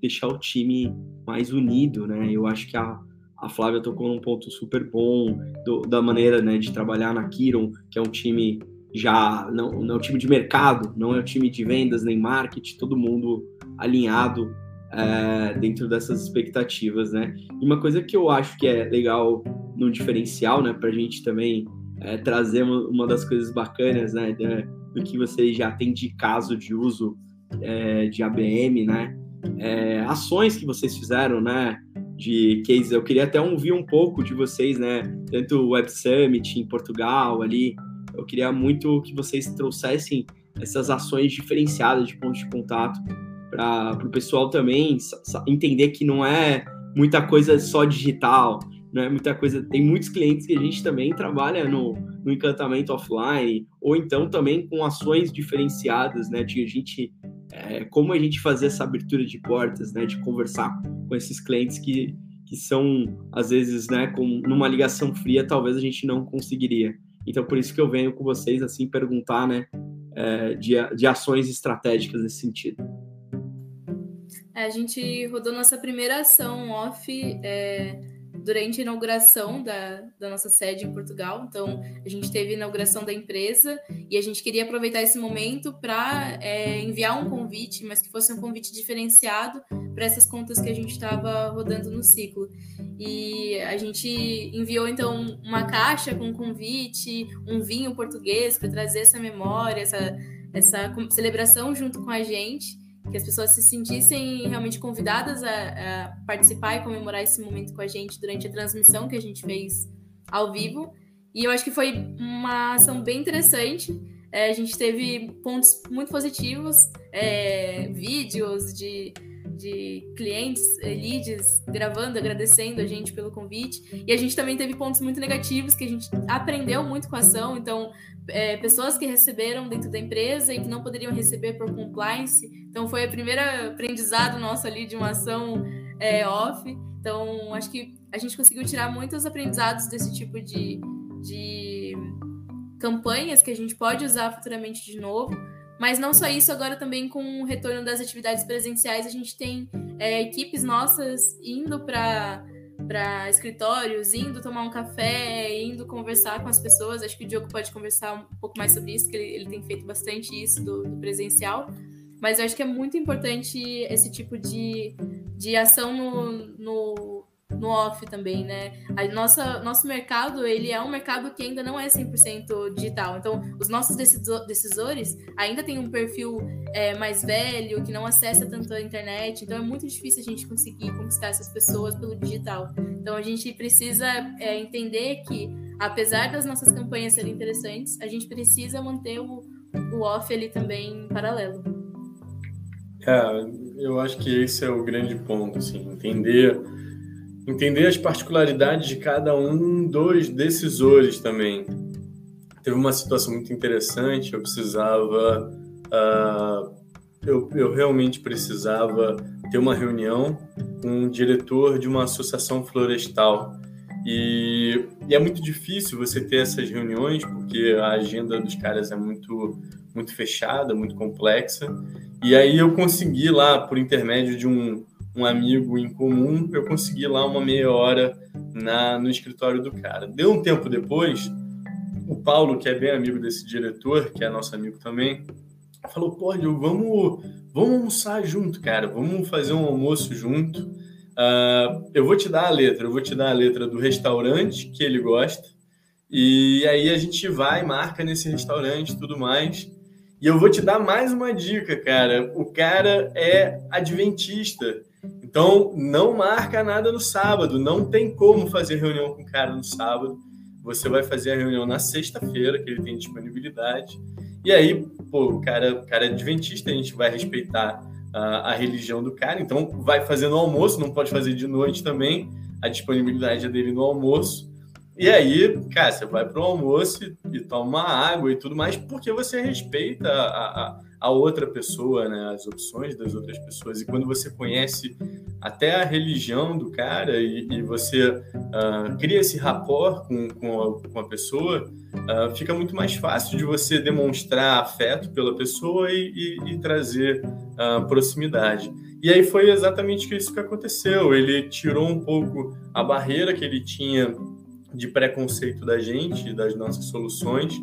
Speaker 1: Deixar o time mais unido, né? Eu acho que a, a Flávia tocou num ponto super bom do, da maneira né, de trabalhar na Kiron, que é um time já não, não é um time de mercado, não é um time de vendas nem marketing, todo mundo alinhado é, dentro dessas expectativas, né? E uma coisa que eu acho que é legal no diferencial, né, para a gente também é, trazer uma, das coisas bacanas, né, do que vocês já têm de caso de uso é, de ABM, né, é, ações que vocês fizeram, né, de cases. Eu queria até ouvir um pouco de vocês, né, tanto o Web Summit em Portugal ali. Eu queria muito que vocês trouxessem essas ações diferenciadas de pontos de contato para o pessoal também entender que não é muita coisa só digital, né? Muita coisa. Tem muitos clientes que a gente também trabalha no, no encantamento offline, ou então também com ações diferenciadas, né? De a gente. É, como a gente fazer essa abertura de portas, né? De conversar com esses clientes que, que são, às vezes, né? Com, numa ligação fria, talvez a gente não conseguiria. Então, por isso que eu venho com vocês, assim, perguntar, né? É, de, de ações estratégicas nesse sentido.
Speaker 2: É, a gente rodou nossa primeira ação off é, durante a inauguração da, da nossa sede em Portugal. Então, a gente teve a inauguração da empresa e a gente queria aproveitar esse momento para é, enviar um convite, mas que fosse um convite diferenciado para essas contas que a gente estava rodando no ciclo. E a gente enviou, então, uma caixa com um convite, um vinho português para trazer essa memória, essa, essa celebração junto com a gente que as pessoas se sentissem realmente convidadas a, a, participar e comemorar esse momento com a gente durante a transmissão que a gente fez ao vivo. E eu acho que foi uma ação bem interessante. É, a gente teve pontos muito positivos, é, vídeos de de clientes, eh, leads, gravando, agradecendo a gente pelo convite. E a gente também teve pontos muito negativos que a gente aprendeu muito com a ação. Então, é, pessoas que receberam dentro da empresa e que não poderiam receber por compliance. Então, foi a primeira aprendizado nosso ali de uma ação é, off. Então, acho que a gente conseguiu tirar muitos aprendizados desse tipo de, de campanhas que a gente pode usar futuramente de novo. Mas não só isso, agora também com o retorno das atividades presenciais, a gente tem é, equipes nossas indo para para escritórios, indo tomar um café, indo conversar com as pessoas. Acho que o Diogo pode conversar um pouco mais sobre isso, que ele, ele tem feito bastante isso do, do, presencial. Mas eu acho que é muito importante esse tipo de, de ação no, no no off também, né? A nossa, nosso mercado, ele é um mercado que ainda não é 100% digital. Então, os nossos decisores ainda têm um perfil é, mais velho, que não acessa tanto a internet. Então, é muito difícil a gente conseguir conquistar essas pessoas pelo digital. Então, a gente precisa é, entender que, apesar das nossas campanhas serem interessantes, a gente precisa manter o, o off ali também em paralelo.
Speaker 3: É, eu acho que esse é o grande ponto, assim, entender entender as particularidades de cada um dos decisores também. Teve uma situação muito interessante, eu precisava, uh, eu, eu realmente precisava ter uma reunião com um diretor de uma associação florestal. E, e, é muito difícil você ter essas reuniões, porque a agenda dos caras é muito, muito fechada, muito complexa. E aí eu consegui lá, por intermédio de um, um amigo em comum, eu consegui lá uma meia hora na, no escritório do cara. Deu um tempo depois, o Paulo, que é bem amigo desse diretor, que é nosso amigo também, falou: pô, vamos, vamos almoçar junto, cara, vamos fazer um almoço junto. uh, eu vou te dar a letra, eu vou te dar a letra do restaurante que ele gosta, e aí a gente vai, marca nesse restaurante tudo mais. E eu vou te dar mais uma dica, cara. O cara é adventista. Então, não marca nada no sábado. Não tem como fazer reunião com o cara no sábado. Você vai fazer a reunião na sexta-feira, que ele tem disponibilidade. E aí, pô, o cara, o cara é adventista, a gente vai respeitar a, a religião do cara. Então, vai fazer no almoço, não pode fazer de noite também. A disponibilidade é dele no almoço. E aí, cara, você vai para o almoço e, e, toma água e tudo mais, porque você respeita a, a, a, outra pessoa, né? As opções das outras pessoas. E quando você conhece até a religião do cara e, e você uh, cria esse rapport com, com, a, com a pessoa, uh, fica muito mais fácil de você demonstrar afeto pela pessoa e, e trazer uh, proximidade. E aí foi exatamente isso que aconteceu. Ele tirou um pouco a barreira que ele tinha de preconceito da gente, das nossas soluções,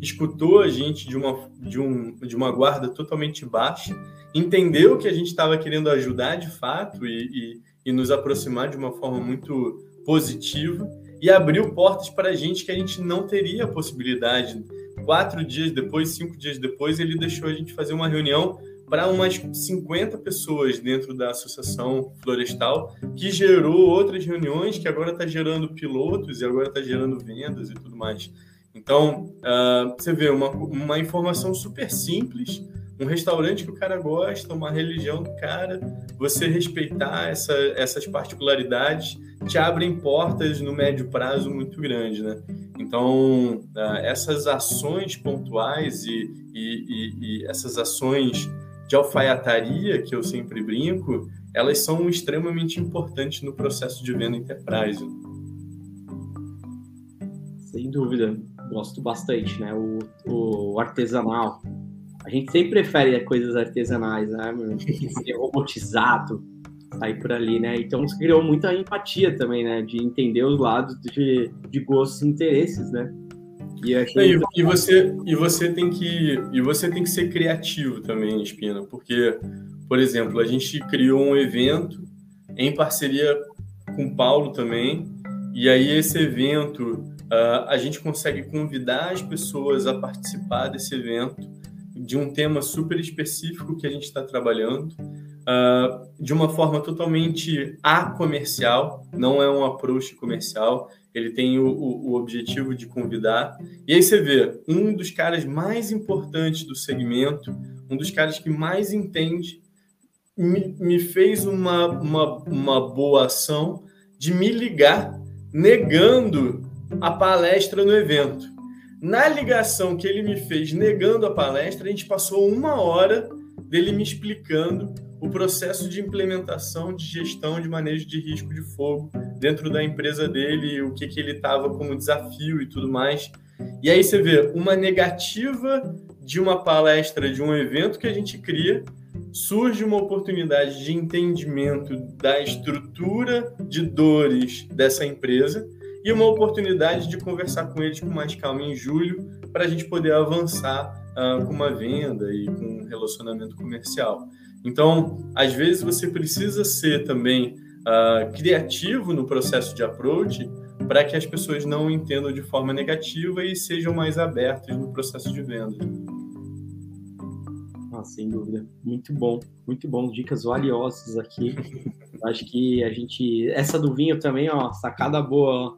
Speaker 3: escutou a gente de uma, de um, de uma guarda totalmente baixa, entendeu que a gente estava querendo ajudar de fato e, e, e, nos aproximar de uma forma muito positiva e abriu portas para a gente que a gente não teria a possibilidade. Quatro dias depois, cinco dias depois, ele deixou a gente fazer uma reunião para umas 50 pessoas dentro da Associação Florestal, que gerou outras reuniões, que agora está gerando pilotos e agora está gerando vendas e tudo mais. Então, uh, você vê uma, uma informação super simples, um restaurante que o cara gosta, uma religião do cara, você respeitar essa, essas particularidades te abrem portas no médio prazo muito grande, né? Então, uh, essas ações pontuais e, e, e, e essas ações de alfaiataria, que eu sempre brinco, elas são extremamente importantes no processo de venda enterprise.
Speaker 1: Sem dúvida, gosto bastante, né? O, o artesanal. A gente sempre prefere coisas artesanais, né? Ser robotizado, sair por ali, né? Então isso criou muita empatia também, né? De entender os lados de, de gostos e interesses, né?
Speaker 3: E, e, e, você e você tem que e você tem que ser criativo também, Espina, porque, por exemplo, a gente criou um evento em parceria com o Paulo também, e aí esse evento uh, a gente consegue convidar as pessoas a participar desse evento de um tema super específico que a gente está trabalhando. Uh, de uma forma totalmente a comercial, não é um approach comercial, ele tem o, o, o, objetivo de convidar. E aí você vê um dos caras mais importantes do segmento, um dos caras que mais entende, me, me fez uma, uma, uma boa ação de me ligar negando a palestra no evento. Na ligação que ele me fez negando a palestra, a gente passou uma hora dele me explicando o processo de implementação de gestão de manejo de risco de fogo dentro da empresa dele, o que, que ele estava como desafio e tudo mais. E aí você vê uma negativa de uma palestra, de um evento que a gente cria, surge uma oportunidade de entendimento da estrutura de dores dessa empresa e uma oportunidade de conversar com eles com mais calma em julho para a gente poder avançar uh, com uma venda e com um relacionamento comercial. Então, às vezes você precisa ser também uh, criativo no processo de approach para que as pessoas não entendam de forma negativa e sejam mais abertas no processo de venda.
Speaker 1: Ah, sem dúvida. Muito bom, muito bom. Dicas valiosas aqui. Acho que a gente. Essa do vinho também, ó, sacada boa, ó.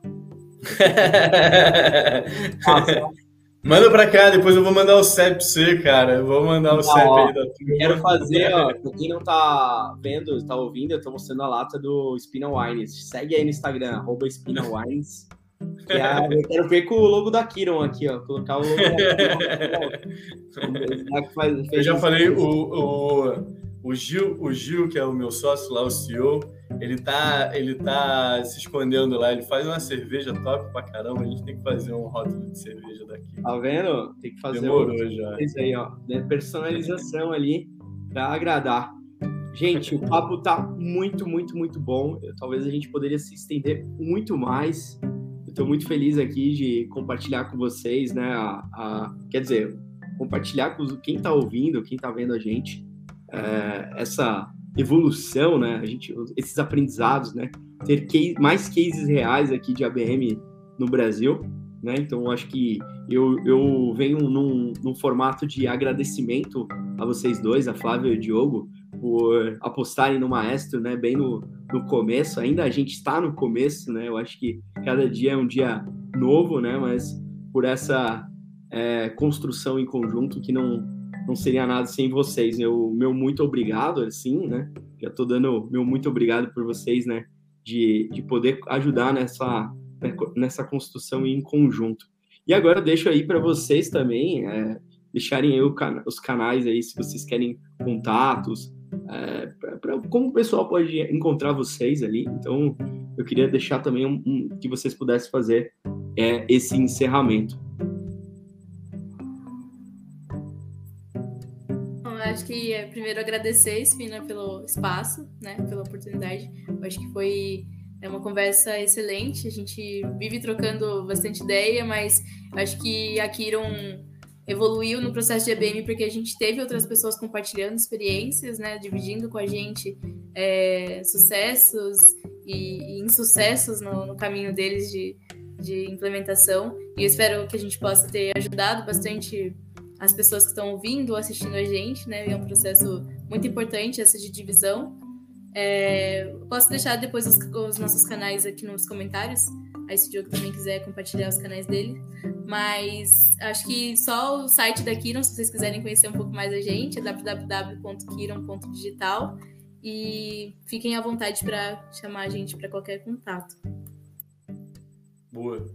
Speaker 3: Manda pra cá, depois eu vou mandar o CEP pra você, cara. Eu vou mandar o CEP aí da
Speaker 1: turma. Quero fazer, ó, pra quem não tá vendo, tá ouvindo, eu tô mostrando a lata do Spina Wines. Segue aí no Instagram, arroba Spina Wines. Que é, eu quero ver com o logo da Kiron aqui, ó. Colocar o logo da
Speaker 3: Kiron. eu já falei, o, o, o, Gil, o Gil, que é o meu sócio lá, o CEO, ele tá, ele tá se escondendo lá. Ele faz uma cerveja top pra caramba. A gente tem que fazer um rótulo de cerveja daqui.
Speaker 1: Tá vendo? Tem que fazer
Speaker 3: Demorou um... já.
Speaker 1: Isso aí, ó. Né? Personalização ali pra agradar. Gente, o papo tá muito, muito, muito bom. Talvez a gente poderia se estender muito mais. Eu tô muito feliz aqui de compartilhar com vocês, né? A, a... quer dizer, compartilhar com quem tá ouvindo, quem tá vendo a gente, é, essa evolução, né? A gente, esses aprendizados, né? Ter case, mais cases reais aqui de ABM no Brasil, né? Então, acho que eu, eu venho num, num formato de agradecimento a vocês dois, a Flávia e o Diogo, por apostarem no Maestro, né? Bem no, no começo. Ainda a gente está no começo, né? Eu acho que cada dia é um dia novo, né? Mas por essa é, construção em conjunto que não, não seria nada sem vocês. Eu, meu muito obrigado, assim, né? Já estou dando meu muito obrigado por vocês, né? De, de poder ajudar nessa, nessa construção em conjunto. E agora deixo aí para vocês também é, deixarem aí os canais aí, se vocês querem contatos, é, pra, pra, como o pessoal pode encontrar vocês ali. Então, eu queria deixar também um, um, que vocês pudessem fazer é, esse encerramento.
Speaker 2: Acho que é primeiro agradecer, Espina, pelo espaço, né, pela oportunidade. Eu acho que foi é uma conversa excelente. A gente vive trocando bastante ideia, mas acho que a Kiron evoluiu no processo de EBM porque a gente teve outras pessoas compartilhando experiências, né, dividindo com a gente é, sucessos e, e insucessos no, no, caminho deles de, de implementação. E eu espero que a gente possa ter ajudado bastante as pessoas que estão ouvindo ou assistindo a gente, né? É um processo muito importante essa de divisão. É, posso deixar depois os, os, nossos canais aqui nos comentários. Aí se o Diogo também quiser compartilhar os canais dele. Mas acho que só o site da Kiron, se vocês quiserem conhecer um pouco mais a gente, é www.kiron.digital. E fiquem à vontade para chamar a gente para qualquer contato.
Speaker 3: Boa.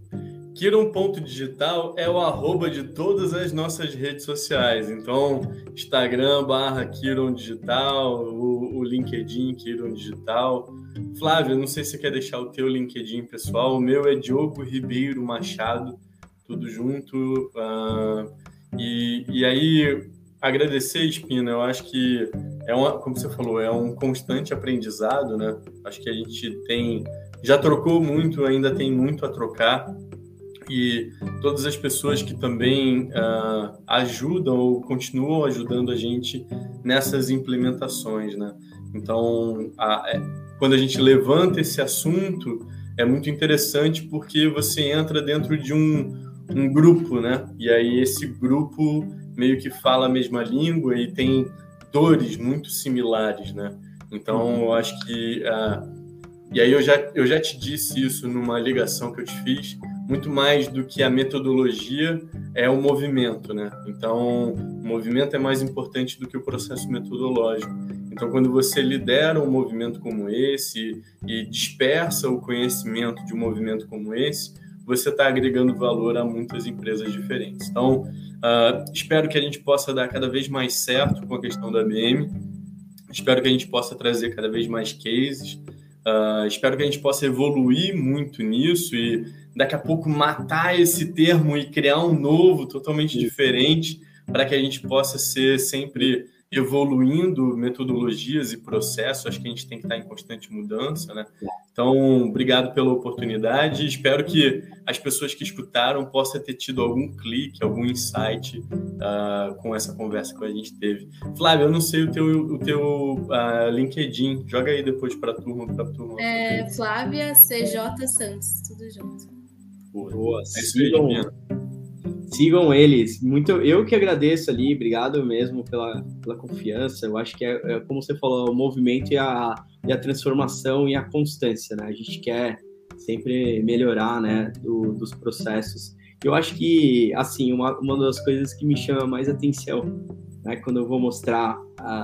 Speaker 3: Kiron.digital é o arroba de todas as nossas redes sociais. Então, Instagram barra Kiron Digital, o, o LinkedIn Kiron Digital. Flávio, não sei se você quer deixar o teu LinkedIn pessoal. O meu é Diogo Ribeiro Machado, tudo junto. Uh, e, e aí, agradecer, Espina, eu acho que é uma, como você falou, é um constante aprendizado, né? Acho que a gente tem, já trocou muito, ainda tem muito a trocar e todas as pessoas que também uh, ajudam ou continuam ajudando a gente nessas implementações, né? Então, a, é, quando a gente levanta esse assunto, é muito interessante porque você entra dentro de um, um grupo, né? E aí esse grupo meio que fala a mesma língua e tem dores muito similares, né? Então, eu acho que... Uh, e aí eu já, eu já te disse isso numa ligação que eu te fiz, muito mais do que a metodologia é o movimento, né? Então, o movimento é mais importante do que o processo metodológico. Então, quando você lidera um movimento como esse e dispersa o conhecimento de um movimento como esse, você está agregando valor a muitas empresas diferentes. Então, uh, espero que a gente possa dar cada vez mais certo com a questão da BM. Espero que a gente possa trazer cada vez mais cases. Uh, espero que a gente possa evoluir muito nisso e daqui a pouco matar esse termo e criar um novo, totalmente diferente, para que a gente possa ser sempre evoluindo metodologias e processos. Acho que a gente tem que estar em constante mudança, né? Então, obrigado pela oportunidade. Espero que as pessoas que escutaram possam ter tido algum clique, algum insight uh, com essa conversa que a gente teve. Flávio, eu não sei o teu, o teu uh, LinkedIn. Joga aí depois para a turma, para turma.
Speaker 2: É Flávia CJ Santos, tudo junto.
Speaker 1: Boa. Sigam, sigam eles. Muito, eu que agradeço ali, obrigado mesmo pela, pela confiança. Eu acho que é, é como você falou, o movimento e a, e a transformação e a constância, né? A gente quer sempre melhorar, né, do, dos processos. Eu acho que, assim, uma, uma das coisas que me chama mais atenção, né, quando eu vou mostrar,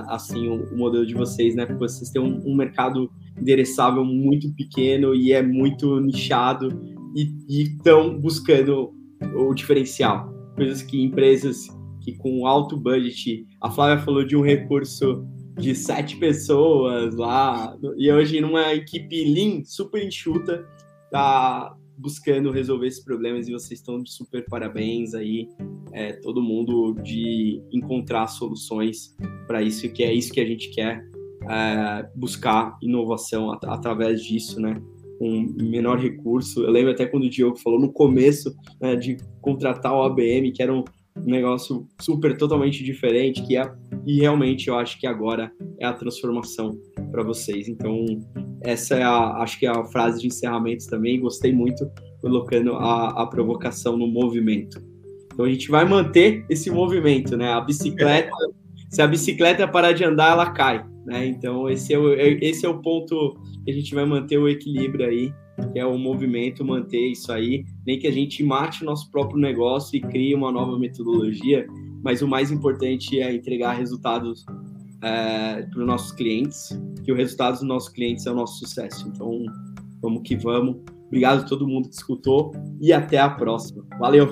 Speaker 1: assim, o, o modelo de vocês, né, porque vocês têm um, um mercado endereçável muito pequeno e é muito nichado e estão buscando o diferencial. Coisas que empresas que com alto budget, a Flávia falou de um recurso de sete pessoas lá, e hoje numa equipe lean, super enxuta, tá buscando resolver esses problemas e vocês estão de super parabéns aí, é, todo mundo de encontrar soluções para isso, que é isso que a gente quer, é, buscar inovação at através disso, né? Com menor recurso. Eu lembro até quando o Diogo falou no começo né, de contratar o ABM, que era um, negócio super totalmente diferente que é e realmente eu acho que agora é a transformação para vocês. Então essa é a acho que é a frase de encerramento também. Gostei muito colocando a, a provocação no movimento. Então a gente vai manter esse movimento, né? A bicicleta, se a bicicleta parar de andar, ela cai, né? Então esse é o, esse é o ponto que a gente vai manter o equilíbrio aí, que é o movimento, manter isso aí, nem que a gente mate o nosso próprio negócio e crie uma nova metodologia, mas o mais importante é entregar resultados é, para os nossos clientes, que o resultado dos nossos clientes é o nosso sucesso. Então, vamos que vamos. Obrigado a todo mundo que escutou e até a próxima. Valeu!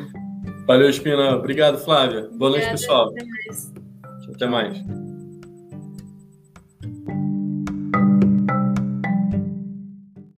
Speaker 3: Valeu, Espina. Obrigado, Flávia. Boa noite, pessoal. Até mais. Até mais.